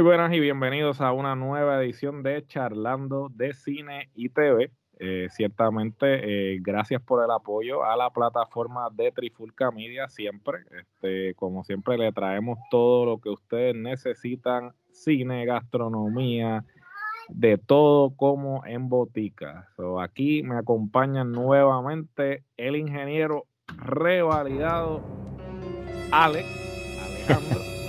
Muy buenas y bienvenidos a una nueva edición de Charlando de Cine y TV. Eh, ciertamente, eh, gracias por el apoyo a la plataforma de Trifulca Media. Siempre, este, como siempre, le traemos todo lo que ustedes necesitan: cine, gastronomía, de todo como en botica. aquí me acompañan nuevamente el ingeniero revalidado Alex.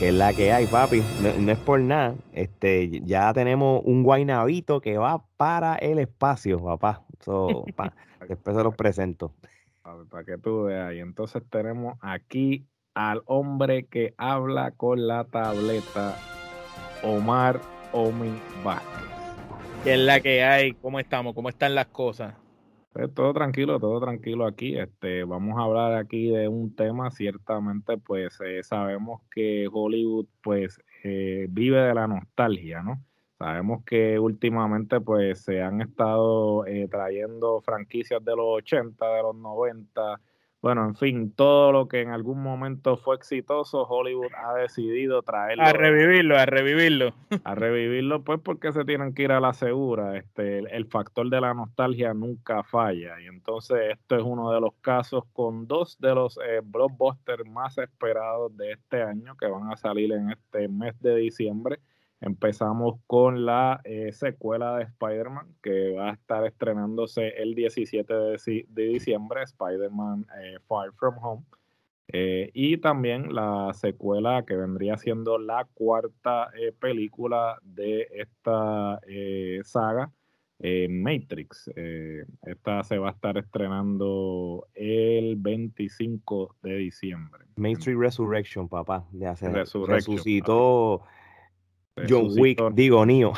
que es la que hay, papi. No, es por nada. Este, ya tenemos un guainabito que va para el espacio, papá. después se los presento. Para que tú veas. Y entonces tenemos aquí al hombre que habla con la tableta, Omar Omi Vázquez. ¿Qué es la que hay? ¿Cómo estamos? ¿Cómo están las cosas? Pues, todo tranquilo, todo tranquilo aquí. Este, vamos a hablar aquí de un tema, ciertamente, pues eh, sabemos que Hollywood, pues, eh, vive de la nostalgia, ¿no? Sabemos que últimamente, pues, se han estado eh, trayendo franquicias de los 80, de los 90, bueno, en fin, todo lo que en algún momento fue exitoso, Hollywood ha decidido traerlo. A revivirlo, a revivirlo. A revivirlo, pues porque se tienen que ir a la segura. Este, el, factor de la nostalgia nunca falla. Y entonces esto es uno de los casos con dos de los eh, blockbusters más esperados de este año que van a salir en este mes de diciembre. Empezamos con la eh, secuela de Spider-Man que va a estar estrenándose el 17 de, diciembre, Spider-Man eh, Far From Home. Eh, y también la secuela que vendría siendo la cuarta película de esta saga, Matrix. esta se va a estar estrenando el 25 de diciembre. Matrix Resurrection, papá. De hacer, resucitó. John Wick, digo, Neo.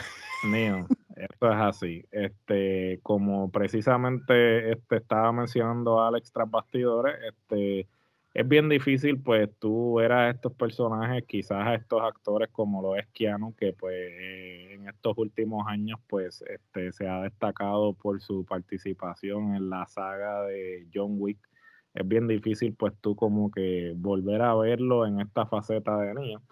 Neo, esto es así. Este, como precisamente este, estaba mencionando Alex tras bastidores, este, es bien difícil, pues tú eras estos personajes, quizás a estos actores como lo es Keanu, que pues eh, en estos últimos años pues este, se ha destacado por su participación en la saga de John Wick. Es bien difícil pues tú como que volver a verlo en esta faceta de Neo.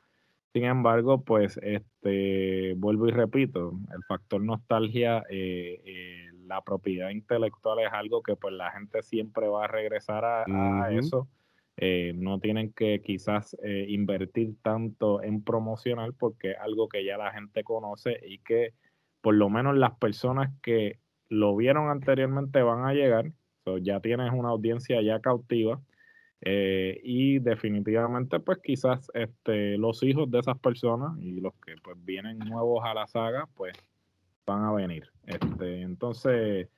Sin embargo, pues este vuelvo y repito, el factor nostalgia, eh, eh, la propiedad intelectual es algo que pues la gente siempre va a regresar a, eso. Eh, no tienen que quizás invertir tanto en promocionar porque es algo que ya la gente conoce y que por lo menos las personas que lo vieron anteriormente van a llegar. ya tienes una audiencia ya cautiva eh, y definitivamente, pues quizás este, los hijos de esas personas y los que pues vienen nuevos a la saga, pues van a venir. Este, entonces,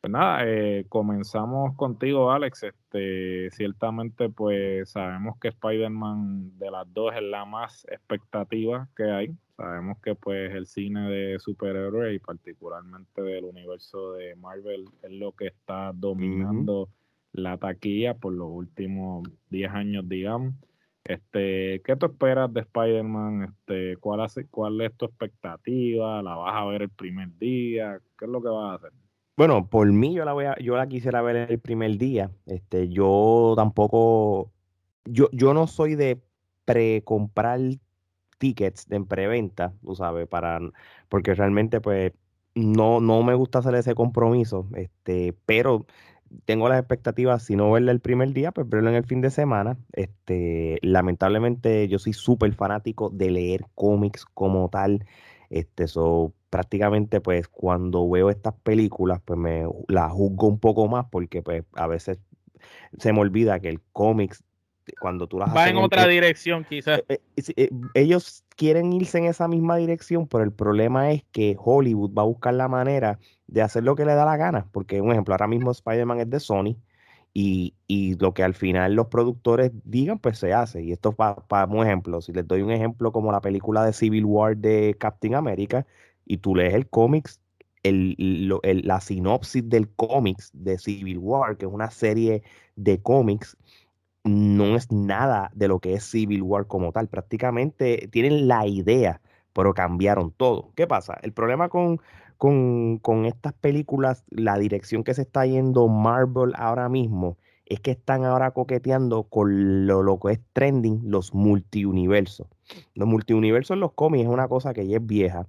pues nada, eh, comenzamos contigo, Alex. Este, ciertamente, pues sabemos que Spider-Man de las dos es la más expectativa que hay. Sabemos que pues el cine de superhéroes y particularmente del universo de Marvel es lo que está dominando la taquilla por los últimos 10 años, digamos. Este, ¿Qué tú esperas de Spider-Man? Este, ¿cuál, hace, ¿Cuál es tu expectativa? ¿La vas a ver el primer día? ¿Qué es lo que vas a hacer? Bueno, por mí yo la voy a, yo la quisiera ver el primer día. Este, yo tampoco, yo, yo no soy de pre-comprar tickets en preventa, tú sabes, para, porque realmente pues no, no me gusta hacer ese compromiso, este, pero tengo las expectativas, si no verla el primer día, pues verlo en el fin de semana. Este, lamentablemente yo soy súper fanático de leer cómics como tal. Este, so, prácticamente pues cuando veo estas películas pues me las juzgo un poco más porque pues a veces se me olvida que el cómics cuando tú las va en otra dirección quizás. eh, eh, eh, ellos quieren irse en esa misma dirección pero el problema es que Hollywood va a buscar la manera de hacer lo que le da la gana porque un ejemplo ahora mismo Spider-Man es de Sony y, lo que al final los productores digan pues se hace. Y esto para pa, un ejemplo si les doy un ejemplo como la película de Civil War de Captain America y tú lees el cómics el, la sinopsis del cómics de Civil War, que es una serie de cómics, no es nada de lo que es Civil War como tal. Prácticamente tienen la idea, pero cambiaron todo. ¿Qué pasa? El problema con, con, con estas películas, la dirección que se está yendo Marvel ahora mismo, es que están ahora coqueteando con lo, lo que es trending, los multiuniversos. Los multiuniversos en los cómics es una cosa que ya es vieja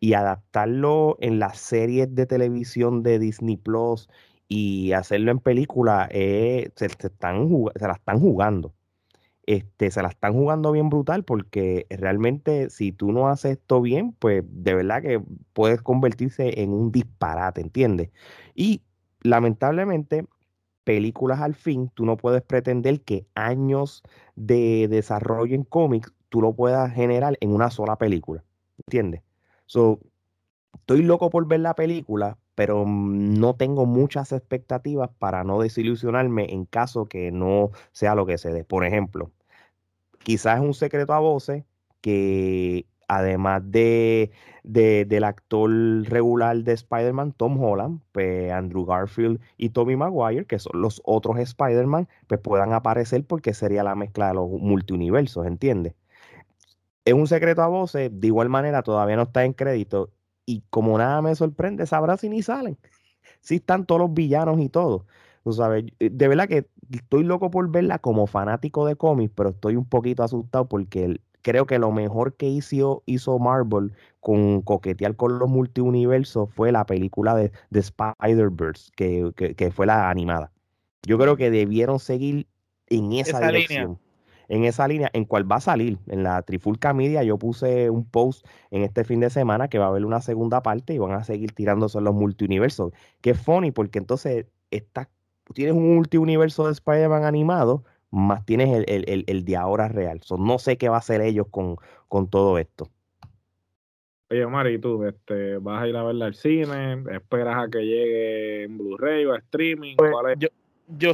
y adaptarlo en las series de televisión de Disney Plus y hacerlo en película, eh, se, están, se la están jugando. Este, se la están jugando bien brutal porque realmente si tú no haces esto bien, pues de verdad que puedes convertirse en un disparate, ¿entiendes? Y lamentablemente, películas al fin, tú no puedes pretender que años de desarrollo en cómics tú lo puedas generar en una sola película, ¿entiendes? So, estoy loco por ver la película, pero no tengo muchas expectativas para no desilusionarme en caso que no sea lo que se dé. Por ejemplo, quizás es un secreto a voces que además de, del actor regular de Spider-Man, Tom Holland, pues Andrew Garfield y Tommy Maguire, que son los otros Spider-Man, pues puedan aparecer porque sería la mezcla de los multiuniversos, ¿entiendes? Es un secreto a voces, de igual manera todavía no está en crédito y como nada me sorprende, sabrá si ni salen. Si están todos los villanos y todo. Tú sabes, eh, de verdad que estoy loco por verla como fanático de cómics, pero estoy un poquito asustado porque creo que lo mejor que hizo, hizo Marvel con coquetear con los multiuniversos fue la película de, de Spider-Verse, que, que, fue la animada. Yo creo que debieron seguir en esa, dirección en esa línea, en cual va a salir. En la Trifulca Media yo puse un post en este fin de semana que va a haber una segunda parte y van a seguir tirándose los multiuniversos. Que es funny porque entonces está, tienes un multiuniverso de Spider-Man animado, más tienes el, el, de ahora real. no sé qué va a hacer ellos con, con todo esto. Oye, Mari, tú este, vas a ir a verla al cine, esperas a que llegue en Blu-ray o a streaming. Pues, ¿Cuál es? yo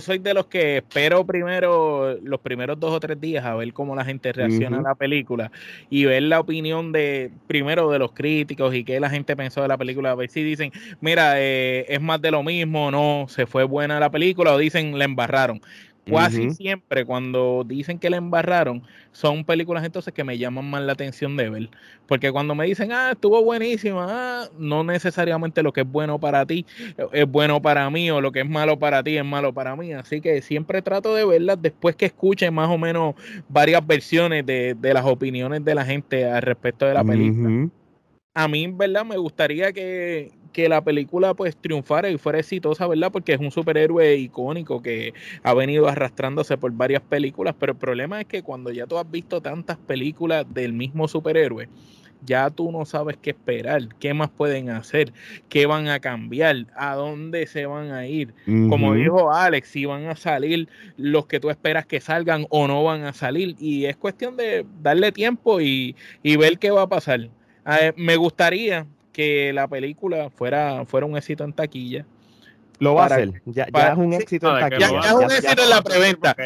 soy de los que espero primero los primeros dos o tres días a ver cómo la gente reacciona a la película y ver la opinión de primero de los críticos y qué la gente pensó de la película, a ver si dicen, mira, eh, es más de lo mismo, no, se fue buena la película o dicen, la embarraron. Casi siempre cuando dicen que la embarraron, son películas entonces que me llaman más la atención de ver. Porque cuando me dicen, ah, estuvo buenísima, ah, no necesariamente lo que es bueno para ti es bueno para mí o lo que es malo para ti es malo para mí. Así que siempre trato de verlas después que escuche más o menos varias versiones de, las opiniones de la gente al respecto de la película. A mí, ¿verdad? Me gustaría que, que la película pues triunfara y fuera exitosa, ¿verdad? Porque es un superhéroe icónico que ha venido arrastrándose por varias películas, pero el problema es que cuando ya tú has visto tantas películas del mismo superhéroe, ya tú no sabes qué esperar, qué más pueden hacer, qué van a cambiar, a dónde se van a ir. Como dijo Alex, si van a salir los que tú esperas que salgan o no van a salir. Y es cuestión de darle tiempo y, y ver qué va a pasar. me gustaría que la película fuera, fuera un éxito en taquilla. Lo va a hacer. Ya, es un éxito en taquilla. Ya, es un éxito en la preventa.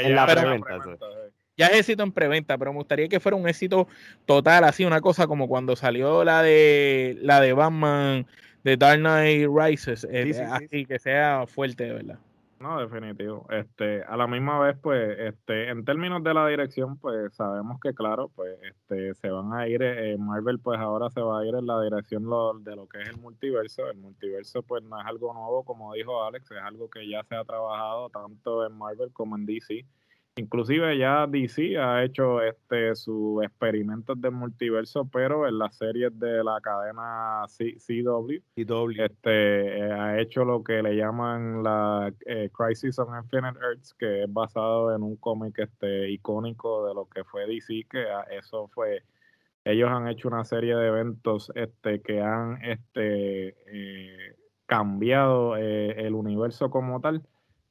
Ya es éxito en preventa, pero me gustaría que fuera un éxito total, así una cosa como cuando salió la de la de Batman de Dark Knight Rises, eh, así que sea fuerte, de verdad. No, definitivo. Este, a la misma vez, pues, este, en términos de la dirección, pues sabemos que claro, pues, este, se van a ir, eh, Marvel, pues ahora se va a ir en la dirección de lo que es el multiverso. El multiverso, pues, no es algo nuevo, como dijo Alex, es algo que ya se ha trabajado tanto en Marvel como en DC. Inclusive ya DC ha hecho este sus experimentos de multiverso, pero en las series de la cadena CW, Este, eh, ha hecho lo que le llaman la eh, Crisis on Infinite Earths, que es basado en un cómic este, icónico de lo que fue DC, que eso fue, ellos han hecho una serie de eventos este, que han este, eh, cambiado el universo como tal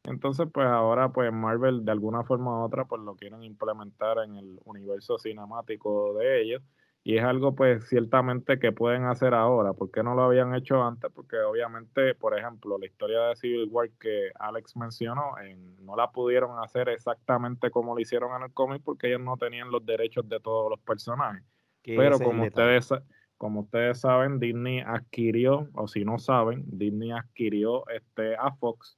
entonces, pues ahora, pues Marvel de alguna forma u otra, pues lo quieren implementar en el universo cinemático de ellos. Y es algo, pues, ciertamente que pueden hacer ahora. ¿Por qué no lo habían hecho antes? Porque obviamente, por ejemplo, la historia de Civil War que Alex mencionó, no la pudieron hacer exactamente como lo hicieron en el cómic porque ellos no tenían los derechos de todos los personajes. Pero como ustedes, como ustedes saben, Disney adquirió, o si no saben, Disney adquirió este, a Fox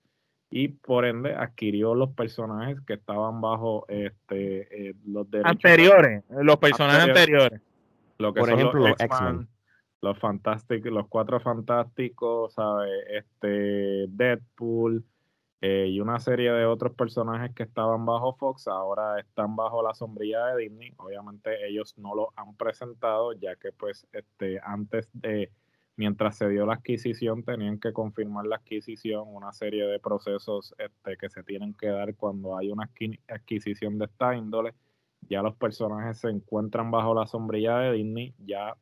y por ende adquirió los personajes que estaban bajo este eh, los derechos anteriores, los personajes anteriores. Lo que por ejemplo, los X-Men, los fantásticos, los cuatro fantásticos, ¿sabes? Este Deadpool, eh, y una serie de otros personajes que estaban bajo Fox ahora están bajo la sombrilla de Disney. Obviamente ellos no lo han presentado ya que pues este antes de mientras se dio la adquisición tenían que confirmar la adquisición, una serie de procesos este, que se tienen que dar cuando hay una adquisición de esta índole. Ya los personajes se encuentran bajo la sombrilla de Disney, ya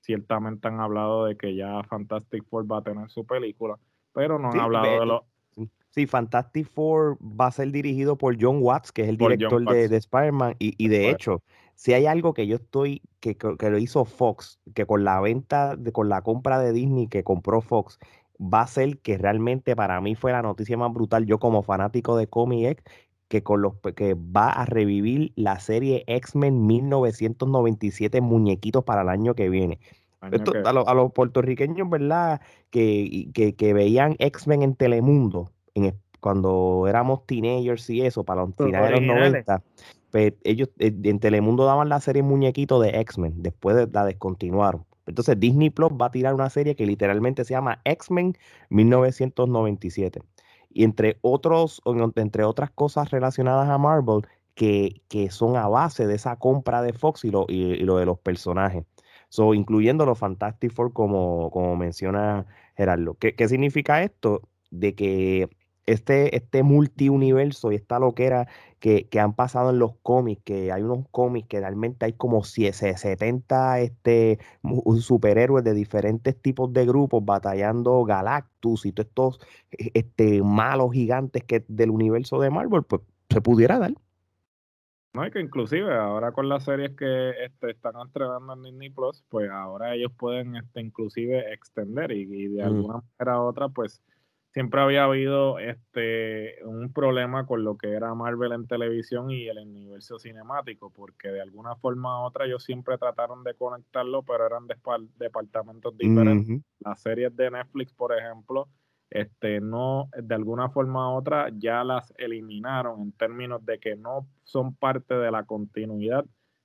ciertamente han hablado de que ya Fantastic Four va a tener su película, pero no han hablado de lo... Sí, Fantastic Four va a ser dirigido por John Watts, que es el director de, de Spider-Man, y, de hecho, si hay algo que yo estoy, que, que, lo hizo Fox, que con la venta, de, con la compra de Disney que compró Fox, va a ser que realmente para mí fue la noticia más brutal, yo como fanático de Comic que con los que va a revivir la serie X-Men 1997 muñequitos para el año que viene. a, los puertorriqueños, ¿verdad? Que, que, veían X-Men en Telemundo, en, cuando éramos teenagers y eso, para los finales de los 90, pues ellos eh, en Telemundo daban la serie muñequito de X-Men, después de, la descontinuaron. Entonces Disney Plus va a tirar una serie que literalmente se llama X-Men 1997 y entre, otros, entre otras cosas relacionadas a Marvel que, que son a base de esa compra de Fox y lo, y, lo de los personajes. So, incluyendo los Fantastic Four, como, como menciona Gerardo. ¿Qué, ¿Qué significa esto? De que este, este multiuniverso y esta loquera que, que han pasado en los cómics, que hay unos cómics que realmente hay como 70 este, superhéroes de diferentes tipos de grupos batallando Galactus y todos estos e, este, malos gigantes que del universo de Marvel, pues se pudiera dar. No, hay que inclusive ahora con las series que este, están entregando en Disney Plus, pues ahora ellos pueden este, inclusive extender y, de alguna manera u otra, pues siempre había habido este un problema con lo que era Marvel en televisión y el universo cinemático, porque de alguna forma u otra ellos siempre trataron de conectarlo, pero eran de departamentos diferentes. Las series de Netflix, por ejemplo, este no de alguna forma u otra ya las eliminaron en términos de que no son parte de la continuidad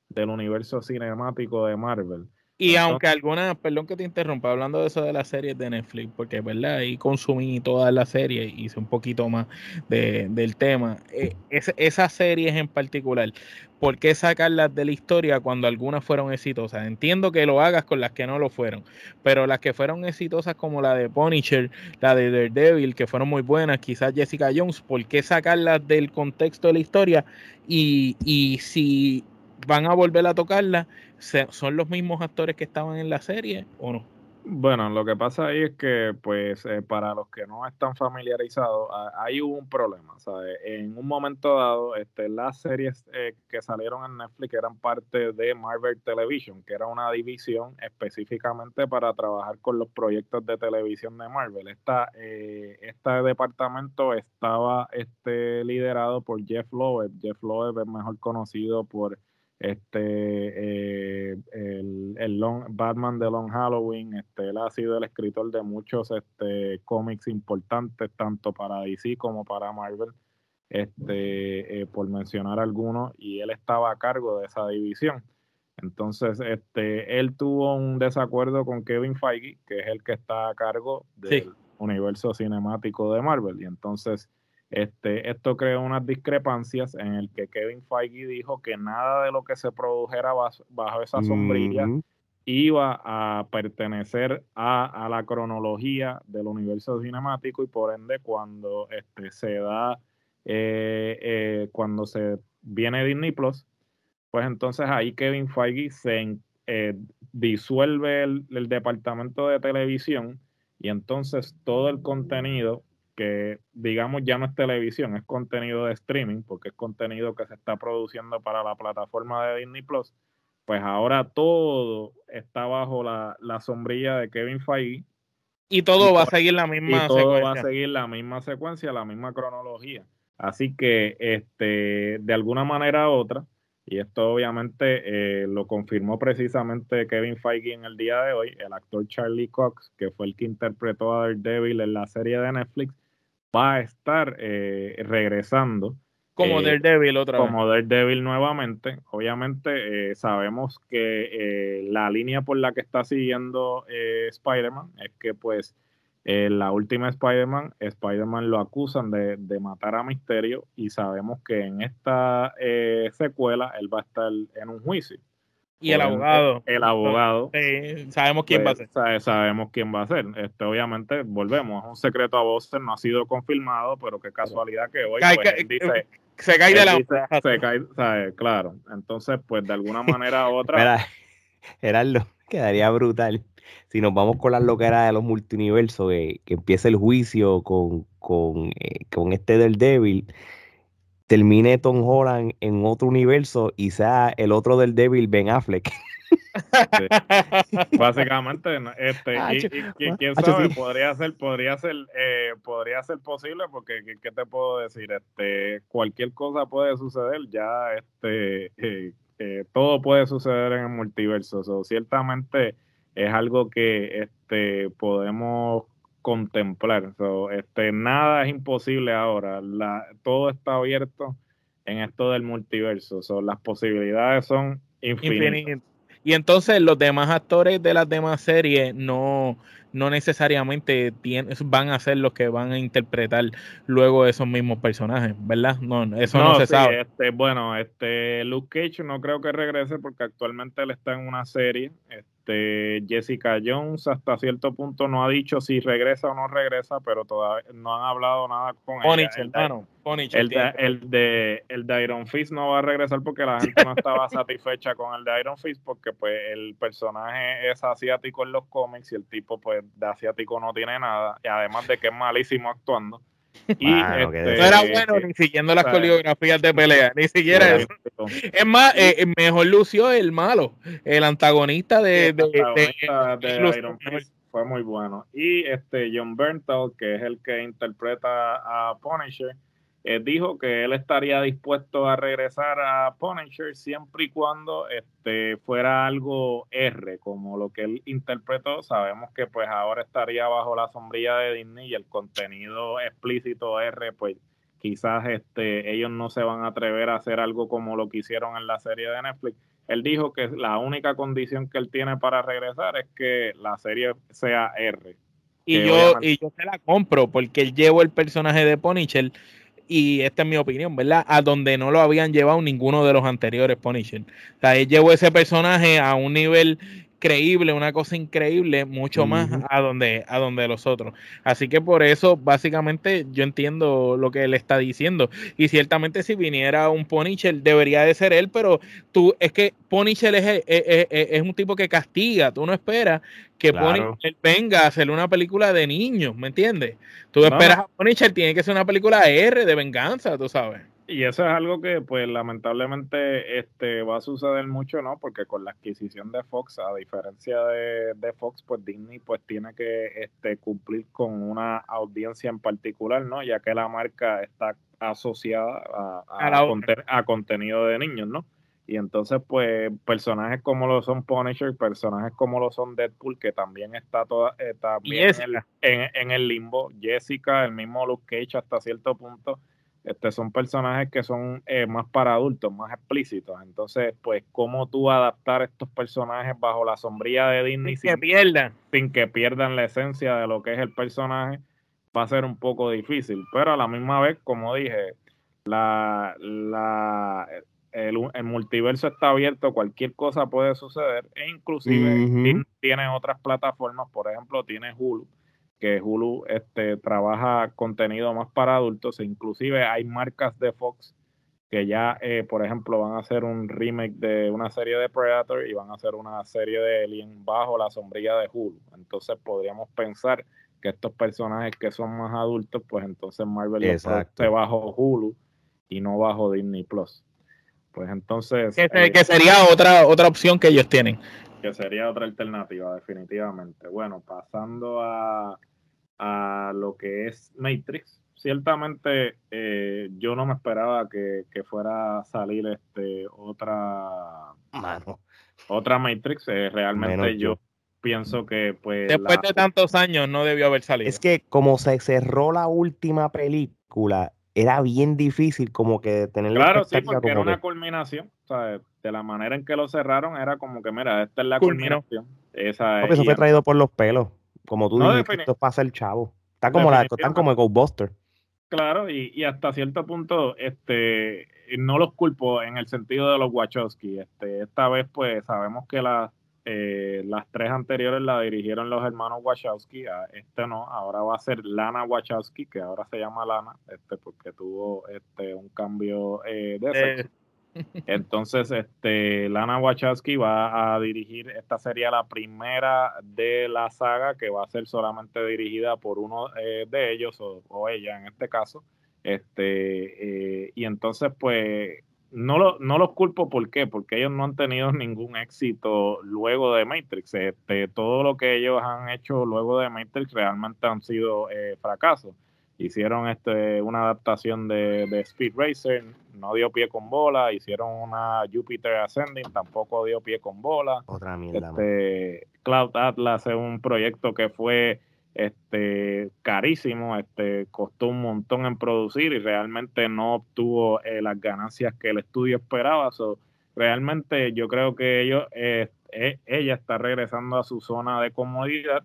del universo cinemático de Marvel. Y aunque algunas, perdón que te interrumpa, hablando de eso de las series de Netflix, porque verdad, ahí consumí todas las series y hice un poquito más del tema. Eh, esas series en particular, ¿por qué sacarlas de la historia cuando algunas fueron exitosas? Entiendo que lo hagas con las que no lo fueron, pero las que fueron exitosas como la de Punisher, la de Daredevil, que fueron muy buenas, quizás Jessica Jones, ¿por qué sacarlas del contexto de la historia? Y, y si van a volver a tocarla, ¿son los mismos actores que estaban en la serie o no? Bueno, lo que pasa ahí es que, pues, eh, para los que no están familiarizados, hay un problema. ¿sabes? En un momento dado, este, las series eh, que salieron en Netflix eran parte de Marvel Television, que era una división específicamente para trabajar con los proyectos de televisión de Marvel. Esta, eh, este departamento estaba este, liderado por Jeff Loeb. Jeff Loeb es mejor conocido por este eh, el, Long, Batman de Long Halloween, este, él ha sido el escritor de muchos este, cómics importantes, tanto para DC como para Marvel, este, eh, por mencionar algunos, y él estaba a cargo de esa división. Entonces, este, él tuvo un desacuerdo con Kevin Feige, que es el que está a cargo del universo cinemático de Marvel, y entonces este, esto creó unas discrepancias en el que Kevin Feige dijo que nada de lo que se produjera bajo, esa sombrilla iba a pertenecer a, la cronología del universo cinemático y por ende cuando este, se da, eh, eh, cuando se viene Disney Plus, pues entonces ahí Kevin Feige se eh, disuelve el departamento de televisión y entonces todo el contenido que digamos ya no es televisión, es contenido de streaming, porque es contenido que se está produciendo para la plataforma de Disney Plus, pues ahora todo está bajo la, sombrilla de Kevin Feige. Y todo va a seguir la misma y todo va a seguir la misma secuencia, la misma cronología. Así que este, de alguna manera u otra, y esto obviamente eh, lo confirmó precisamente Kevin Feige en el día de hoy, el actor Charlie Cox, que fue el que interpretó a Daredevil en la serie de Netflix, va a estar eh, regresando. Como eh, Daredevil otra vez. Como Daredevil nuevamente. Obviamente eh, sabemos que la línea por la que está siguiendo Spider-Man es que pues En la última Spider-Man, Spider-Man lo acusan de, matar a Misterio y sabemos que en esta eh, secuela él va a estar en un juicio. Y el abogado. El abogado. sabemos quién va a pues, ser. sabemos quién va a ser. Este, obviamente, volvemos, es un secreto a voces, no ha sido confirmado, pero qué casualidad que hoy pues, dice, se cae de la se cae, claro. Entonces, pues de alguna manera u otra. Gerardo, quedaría brutal si nos vamos con la loquera de los multiversos, que, que empiece el juicio con, con, eh, con este del débil termine Tom Holland en otro universo y sea el otro del débil Ben Affleck. Básicamente, este, y, quién sabe, podría ser, podría ser, eh, podría ser posible, porque ¿qué, te puedo decir? Este, cualquier cosa puede suceder, ya este, eh, eh, todo puede suceder en el multiverso. ciertamente es algo que este, podemos contemplar. este, nada es imposible ahora. La, todo está abierto en esto del multiverso. las posibilidades son infinitas. Y entonces los demás actores de las demás series no, no necesariamente van a ser los que van a interpretar luego esos mismos personajes, ¿verdad? No, eso no, se sabe. Este, bueno, este Luke Cage no creo que regrese porque actualmente él está en una serie. Este, Jessica Jones hasta cierto punto no ha dicho si regresa o no regresa, pero todavía no han hablado nada con ella. El, el, de, el de Iron Fist no va a regresar porque la gente no estaba satisfecha con el de Iron Fist porque pues el personaje es asiático en los cómics y el tipo pues de asiático no tiene nada y además de que es malísimo actuando. Y este, no era bueno ni siguiendo las coreografías de pelea, ni siquiera eso. Es más, eh, eh, mejor lució el malo, el antagonista de, de, Iron Fist fue muy bueno. Y este John Bernthal, que es el que interpreta a Punisher, eh, dijo que él estaría dispuesto a regresar a Punisher siempre y cuando este, fuera algo R, como lo que él interpretó. Sabemos que pues ahora estaría bajo la sombrilla de Disney y el contenido explícito R, pues quizás este, ellos no se van a atrever a hacer algo como lo que hicieron en la serie de Netflix. Él dijo que la única condición que él tiene para regresar es que la serie sea R. Y yo, y yo se la compro porque él llevó el personaje de Punisher y esta es mi opinión, ¿verdad? A donde no lo habían llevado ninguno de los anteriores Punisher. O sea, él llevó ese personaje a un nivel creíble, una cosa increíble, mucho más a donde, a donde los otros. Así que por eso, básicamente, yo entiendo lo que él está diciendo. Y ciertamente si viniera un Punisher, debería de ser él, pero tú, es que Punisher es, es, un tipo que castiga, tú no esperas que Punisher venga a hacer una película de niños, ¿me entiendes? Tú esperas a Punisher, tiene que ser una película R, de venganza, tú sabes. Y eso es algo que, pues, lamentablemente este, va a suceder mucho, ¿no? Porque con la adquisición de Fox, a diferencia de, de Fox, pues Disney pues tiene que este, cumplir con una audiencia en particular, ¿no? Ya que la marca está asociada a, a, contenido de niños, ¿no? Y entonces, pues, personajes como lo son Punisher, personajes como lo son Deadpool, que también está toda, eh, también en el, en, en el limbo, Jessica, el mismo Luke Cage hasta cierto punto, este, son personajes que son eh, más para adultos, más explícitos. Entonces, pues, ¿cómo tú adaptar estos personajes bajo la sombrilla de Disney sin, que pierdan? Sin que pierdan la esencia de lo que es el personaje, va a ser un poco difícil. Pero a la misma vez, como dije, la, la, el, multiverso está abierto, cualquier cosa puede suceder, e inclusive tiene otras plataformas, por ejemplo, tiene Hulu que Hulu este, trabaja contenido más para adultos, e inclusive hay marcas de Fox que ya, eh, por ejemplo, van a hacer un remake de una serie de Predator y van a hacer una serie de Alien bajo la sombrilla de Hulu. Entonces podríamos pensar que estos personajes que son más adultos, pues entonces Marvel los bajo Hulu y no bajo Disney Plus. Pues entonces... Que, que, sería otra, otra opción que ellos tienen. Que sería otra alternativa, definitivamente. Bueno, pasando a a lo que es Matrix. Ciertamente eh, yo no me esperaba que, fuera a salir este otra otra Matrix. Eh, realmente yo pienso que pues después de tantos años no debió haber salido. Es que como se cerró la última película, era bien difícil como que tener Claro, sí, porque era una culminación. De la manera en que lo cerraron era como que, mira, esta es la culminación. Esa, eso fue traído por los pelos Como tú dices, esto pasa el chavo. Está como la, están como el Ghostbuster. Claro, y, y, hasta cierto punto, este, no los culpo en el sentido de los Wachowski. Este, esta vez, pues, sabemos que las eh, las tres anteriores la dirigieron los hermanos Wachowski, este no, ahora va a ser Lana Wachowski, que ahora se llama Lana, este, porque tuvo este un cambio eh, de sexo. Entonces, este, Lana Wachowski va a dirigir, esta sería la primera de la saga que va a ser solamente dirigida por uno eh, de ellos o, ella en este caso. Este, y entonces, pues, no, lo, no los culpo, ¿por qué? Porque ellos no han tenido ningún éxito luego de Matrix. Este, todo lo que ellos han hecho luego de Matrix realmente han sido eh, fracasos. Hicieron este, una adaptación de, Speed Racer, no dio pie con bola. Hicieron una Jupiter Ascending, tampoco dio pie con bola. Otra mierda. Este, Cloud Atlas es un proyecto que fue este carísimo, este costó un montón en producir y realmente no obtuvo eh, las ganancias que el estudio esperaba. So, realmente yo creo que ellos, eh, eh, ella está regresando a su zona de comodidad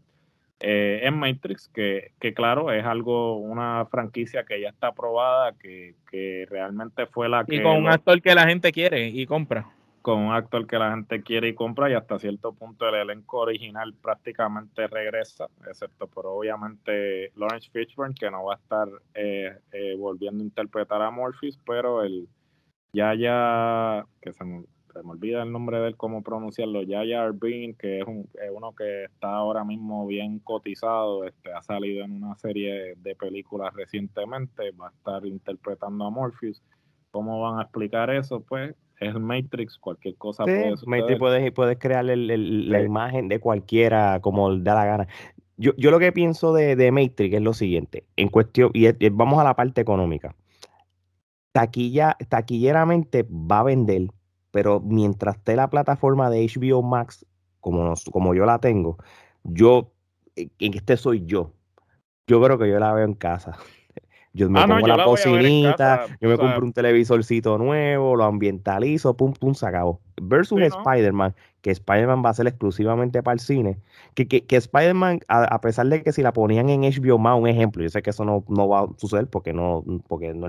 en Matrix, que, que, claro, es algo, una franquicia que ya está aprobada, que, que realmente fue la que... Y con un actor que la gente quiere y compra. Con un actor que la gente quiere y compra y hasta cierto punto el elenco original prácticamente regresa, excepto por obviamente Lawrence Fishburne que no va a estar eh, eh, volviendo a interpretar a Morpheus, pero el Yaya, que se me, olvida el nombre de él, cómo pronunciarlo, Yaya Arbin, que es, un, uno que está ahora mismo bien cotizado, este, ha salido en una serie de películas recientemente, va a estar interpretando a Morpheus. ¿Cómo van a explicar eso? Pues es Matrix, cualquier cosa puede Matrix puedes, puedes crear la imagen de cualquiera como da la gana. Yo, yo lo que pienso de, de, Matrix es lo siguiente, en cuestión, y vamos a la parte económica. Taquilla, taquilleramente va a vender, pero mientras esté la plataforma de HBO Max, como, como yo la tengo, yo, en este soy yo. Yo creo que yo la veo en casa. Yo me ah, pongo la, cocinita, yo me compro un televisorcito nuevo, lo ambientalizo, pum, pum, se acabó. Versus Spider-Man, que Spider-Man va a ser exclusivamente para el cine. Que, que, que Spider-Man, a, pesar de que si la ponían en HBO más, un ejemplo, yo sé que eso no, no va a suceder porque no, porque no,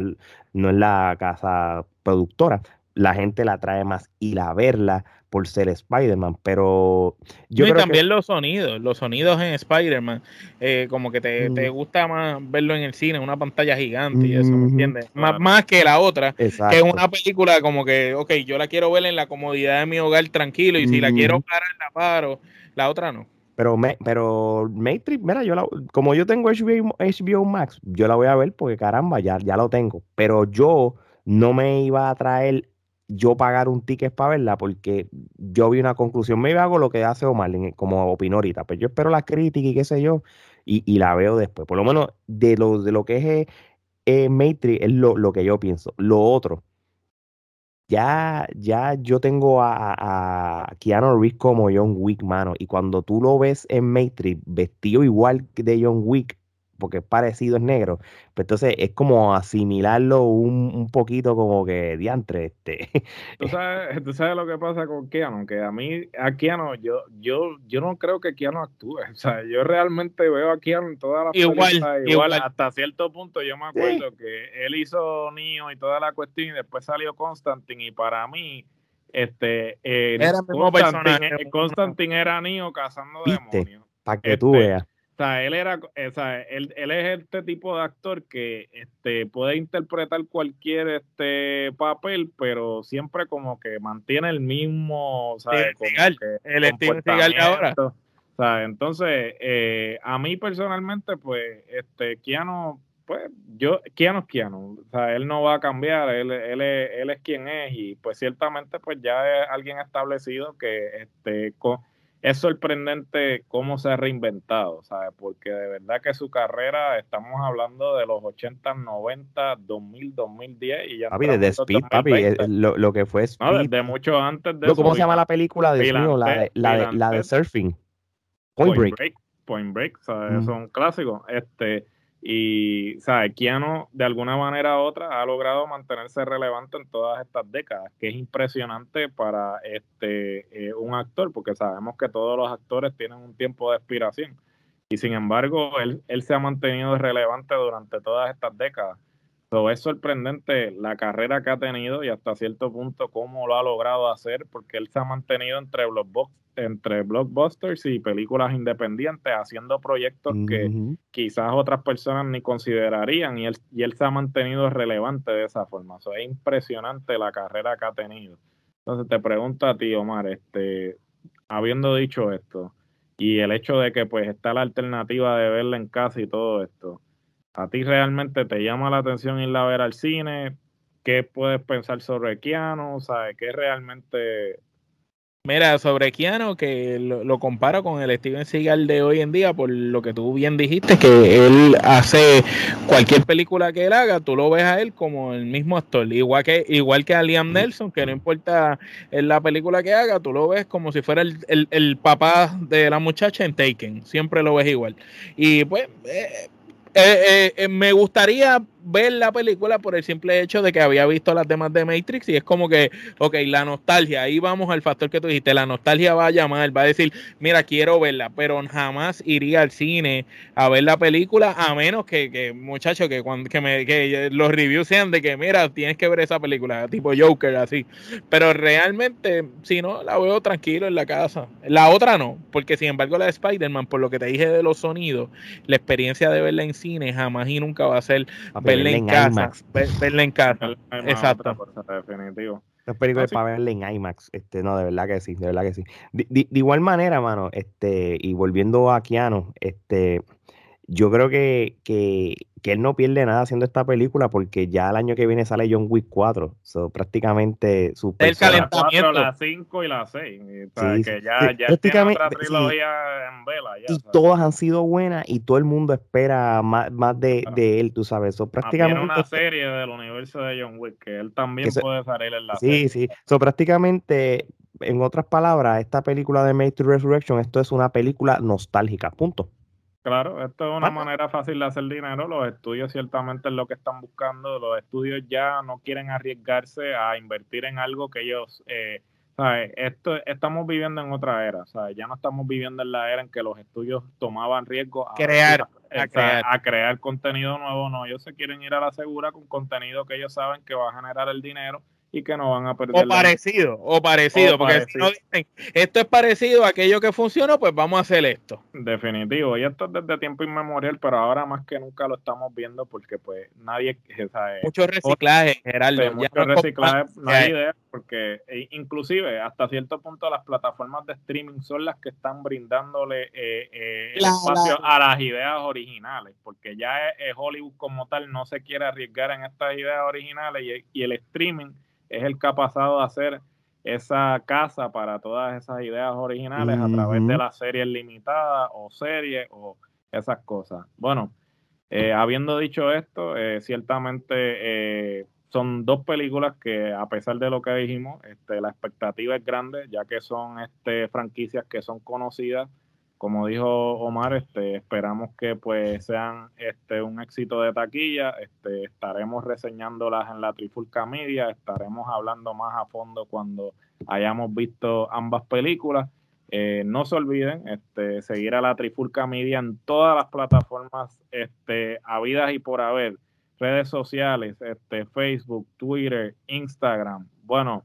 no es la casa productora, la gente la trae más y la verla por ser Spider-Man, pero yo creo también los sonidos, los sonidos en Spider-Man, eh, como que te, te, gusta más verlo en el cine, una pantalla gigante y eso, ¿me entiendes? Más, más que la otra, que es una película como que, ok, yo la quiero ver en la comodidad de mi hogar tranquilo y si la quiero parar, la paro, la otra no. Pero, me, pero Matrix, mira, yo la, como yo tengo HBO, HBO Max, yo la voy a ver porque caramba, ya, ya lo tengo. Pero yo no me iba a traer yo pagar un ticket para verla porque yo vi una conclusión. Me hago lo que hace Omar, como opinó ahorita, pero pues yo espero la crítica y qué sé yo, y, la veo después. Por lo menos de lo, de lo que es eh, eh, Matrix es lo, lo, que yo pienso. Lo otro, ya, ya yo tengo a, a, Keanu Reeves como John Wick, mano, y cuando tú lo ves en Matrix vestido igual de John Wick, porque es parecido, es negro. Pues entonces es como asimilarlo un, un poquito como que diantre. Este. ¿Tú, sabes, tú sabes lo que pasa con Keanu, que a mí, a Keanu, yo, yo, yo no creo que Keanu actúe. O sea, yo realmente veo a Keanu en todas las igual, igual, hasta cierto punto yo me acuerdo que él hizo Neo y toda la cuestión y después salió Constantine y para mí este eh, era Constantine, Constantine, era Neo cazando demonios. Para que tú este, veas. O sea, él era, o sea, él, él, es este tipo de actor que este, puede interpretar cualquier este papel, pero siempre como que mantiene el mismo, ¿sabes? el estilo de ahora. O sea, entonces, eh, a mí personalmente, pues, este, Keanu, pues, yo, Keanu es Keanu, o sea, él no va a cambiar, él, él, es, él es quien es, y pues ciertamente, pues ya es alguien establecido que, este, con, es sorprendente cómo se ha reinventado, ¿sabes? Porque de verdad que su carrera, estamos hablando de los 80, 90, 2000, 2010 y ya... Papi, desde Speed, papi, eh, lo, que fue Speed. No, desde mucho antes de ¿Cómo se llama la película? De la, la, la, de, surfing. Point, Break. Point Break, ¿sabes? Es un clásico. Este, y, ¿sabes? Keanu, de alguna manera u otra, ha logrado mantenerse relevante en todas estas décadas, que es impresionante para este eh, un actor, porque sabemos que todos los actores tienen un tiempo de expiración. Y sin embargo, él, él se ha mantenido relevante durante todas estas décadas. So, es sorprendente la carrera que ha tenido y hasta cierto punto cómo lo ha logrado hacer, porque él se ha mantenido entre, entre blockbusters y películas independientes, haciendo proyectos que quizás otras personas ni considerarían, y él, y él se ha mantenido relevante de esa forma. So, es impresionante la carrera que ha tenido. Entonces te pregunto a ti, Omar, este, habiendo dicho esto, y el hecho de que pues está la alternativa de verla en casa y todo esto, ¿A ti realmente te llama la atención ir a ver al cine? ¿Qué puedes pensar sobre Keanu? ¿Sabes qué realmente Mira, sobre Keanu, que lo, comparo con el Steven Seagal de hoy en día, por lo que tú bien dijiste, que él hace cualquier película que él haga, tú lo ves a él como el mismo actor. Igual que, igual que a Liam Nelson, que no importa en la película que haga, tú lo ves como si fuera el, el papá de la muchacha en Taken. Siempre lo ves igual. Y pues, eh, eh, eh, me gustaría ver la película por el simple hecho de que había visto las demás de Matrix y es como que, ok, la nostalgia, ahí vamos al factor que tú dijiste, la nostalgia va a llamar, va a decir, mira, quiero verla, pero jamás iría al cine a ver la película a menos que, que muchachos, que, cuando, que, me, que los reviews sean de que, mira, tienes que ver esa película, tipo Joker, así. Pero realmente, si no, la veo tranquilo en la casa. La otra no, porque sin embargo la de Spider-Man, por lo que te dije de los sonidos, la experiencia de verla en cine jamás y nunca va a ser verla en, casa. IMAX. verla en casa. Exacto. Definitivo. Es película para verla en IMAX, este, no, de verdad que sí, de verdad que sí. De, de, de, igual manera, mano, este, y volviendo a Keanu, este, yo creo que, que, que, él no pierde nada haciendo esta película porque ya el año que viene sale John Wick 4. So, prácticamente su El calentamiento. la 5 y la 6. Sí, que ya, ya prácticamente, otra trilogía en vela. Ya, y todas han sido buenas y todo el mundo espera más, más de, de, él, tú sabes. So, prácticamente, una serie del universo de John Wick que él también puede salir en la Sí, serie. sí. So, prácticamente, en otras palabras, esta película de Matrix Resurrection, esto es una película nostálgica. Punto. Claro, esto es una manera fácil de hacer dinero. Los estudios ciertamente es lo que están buscando. Los estudios ya no quieren arriesgarse a invertir en algo que ellos, eh, ¿sabes? Esto, estamos viviendo en otra era. ¿sabes? Ya no estamos viviendo en la era en que los estudios tomaban riesgo a crear, a, crear. a crear contenido nuevo. No, ellos se quieren ir a la segura con contenido que ellos saben que va a generar el dinero y que no van a perder. O parecido, o parecido, porque si no dicen, esto es parecido a aquello que funcionó, pues vamos a hacer esto. Definitivo, y esto es desde tiempo inmemorial, pero ahora más que nunca lo estamos viendo porque pues nadie... Sabe, mucho reciclaje, Geraldo. mucho reciclaje, no hay idea, porque e, inclusive hasta cierto punto las plataformas de streaming son las que están brindándole eh, eh, el espacio a las ideas originales, porque ya Hollywood como tal no se quiere arriesgar en estas ideas originales y el streaming es el que ha pasado a hacer esa casa para todas esas ideas originales a través de las series limitadas o series o esas cosas. Bueno, eh, habiendo dicho esto, eh, ciertamente eh, son dos películas que a pesar de lo que dijimos, este, la expectativa es grande, ya que son este, franquicias que son conocidas como dijo Omar, este, esperamos que pues sean este, un éxito de taquilla, este, estaremos reseñándolas en la Trifulca Media, estaremos hablando más a fondo cuando hayamos visto ambas películas. Eh, no se olviden este, seguir a la Trifulca Media en todas las plataformas este, habidas y por haber, redes sociales, este, Facebook, Twitter, Instagram. Bueno,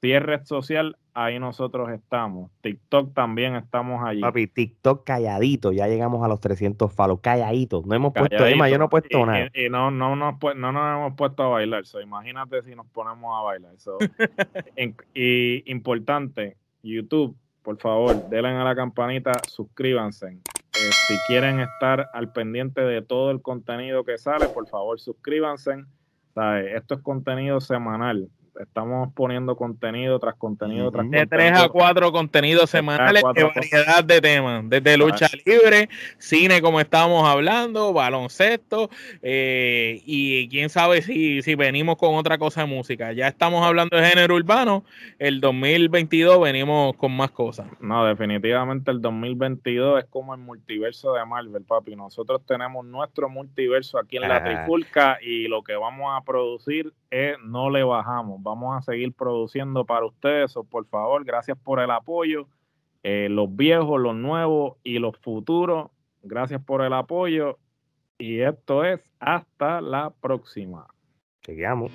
si es red social, ahí nosotros estamos. TikTok también estamos allí. Papi, TikTok calladito, ya llegamos a los 300 follows, calladito. No hemos puesto, Emma, yo no he puesto nada. Y, no, no, no, no, nos hemos puesto a bailar, so, imagínate si nos ponemos a bailar. y importante, YouTube, por favor, denle a la campanita, suscríbanse. Eh, si quieren estar al pendiente de todo el contenido que sale, por favor suscríbanse. Esto es contenido semanal estamos poniendo contenido tras contenido tras de tres a cuatro contenidos semanales de variedad de temas, desde lucha libre, cine como estábamos hablando, baloncesto eh, y quién sabe si, si venimos con otra cosa de música. Ya estamos hablando de género urbano, el 2022 venimos con más cosas. No, definitivamente el 2022 es como el multiverso de Marvel, papi. Nosotros tenemos nuestro multiverso aquí en la Trifulca y lo que vamos a producir es no le bajamos vamos a seguir produciendo para ustedes. Por favor, gracias por el apoyo. Eh, los viejos, los nuevos y los futuros, Gracias por el apoyo y esto es hasta la próxima. Chequeamos.